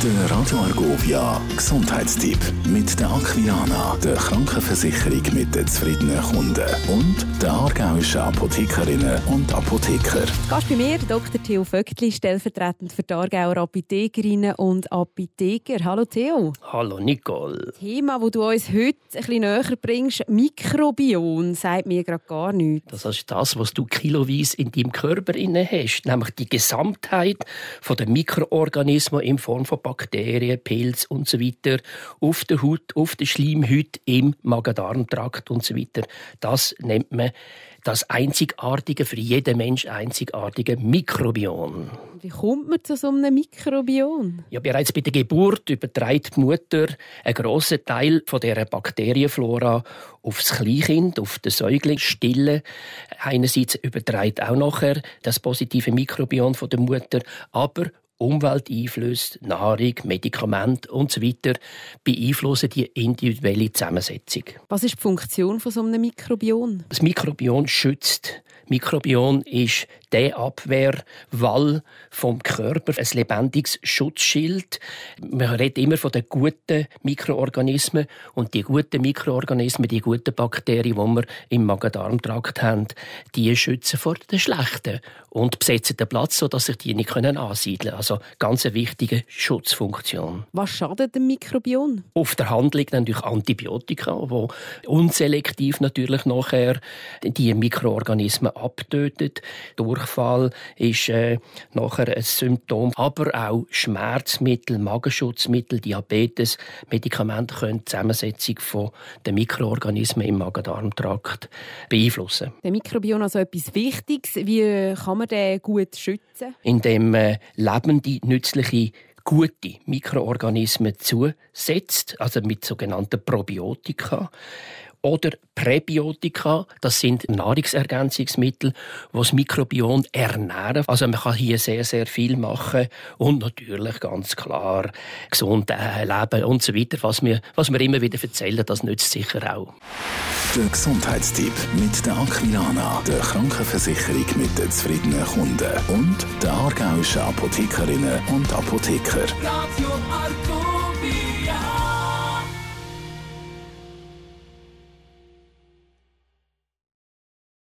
Der Radio Argovia Gesundheitstipp mit der Aquiana, der Krankenversicherung mit den zufriedenen Kunden und der aargauischen Apothekerinnen und Apotheker. Gast bei mir Dr. Theo Vöckli, stellvertretend für die Aargauer Apothekerinnen und Apotheker. Hallo Theo. Hallo Nicole. Thema, das du uns heute ein bisschen näher bringst, Mikrobiom, sagt mir gerade gar nichts. Das ist das, was du kiloweise in deinem Körper hast, nämlich die Gesamtheit der Mikroorganismen in Form von Bakterien, Pilz und so weiter auf der Haut, auf der Schleimhaut, im Magen-Darm-Trakt und so weiter. Das nennt man das einzigartige, für jeden Mensch einzigartige Mikrobiom. Wie kommt man zu so einem Mikrobiom? Ja, bereits bei der Geburt überträgt die Mutter einen grossen Teil von dieser Bakterienflora aufs Kleinkind, auf den Säugling, Stille. Einerseits überträgt auch nachher das positive Mikrobiom von der Mutter, aber Umwelteinflüsse, Nahrung, Medikamente usw. So beeinflussen die individuelle Zusammensetzung. Was ist die Funktion von so einem Mikrobiom? Das Mikrobiom schützt. Mikrobiom ist der Abwehrwall vom Körper, ein lebendiges Schutzschild. Man redet immer von den guten Mikroorganismen und die guten Mikroorganismen, die guten Bakterien, die wir im Magen-Darm-Trakt haben, die schützen vor den schlechten und besetzen den Platz, sodass sich die nicht ansiedeln können. Also ganz eine wichtige Schutzfunktion. Was schadet dem Mikrobiom? Auf der Hand liegt natürlich Antibiotika, wo unselektiv natürlich nachher die Mikroorganismen abtötet. Durchfall ist äh, nachher ein Symptom, aber auch Schmerzmittel, Magenschutzmittel, Diabetes, Medikamente können die Zusammensetzung von der Mikroorganismen im Magen-Darm-Trakt beeinflussen. Der Mikrobiom also etwas Wichtiges. Wie kann man den gut schützen? Indem äh, lebende, nützliche gute Mikroorganismen zusetzt, also mit sogenannten Probiotika oder Präbiotika, das sind Nahrungsergänzungsmittel, die das Mikrobiom ernähren. Also man kann hier sehr, sehr viel machen und natürlich ganz klar gesund äh, leben und so weiter. Was wir, was wir immer wieder erzählen, das nützt sicher auch. Der Gesundheitstipp mit der Aquilana, der Krankenversicherung mit den zufriedenen Kunden und der aargauischen Apothekerinnen und Apotheker. Radio Arco.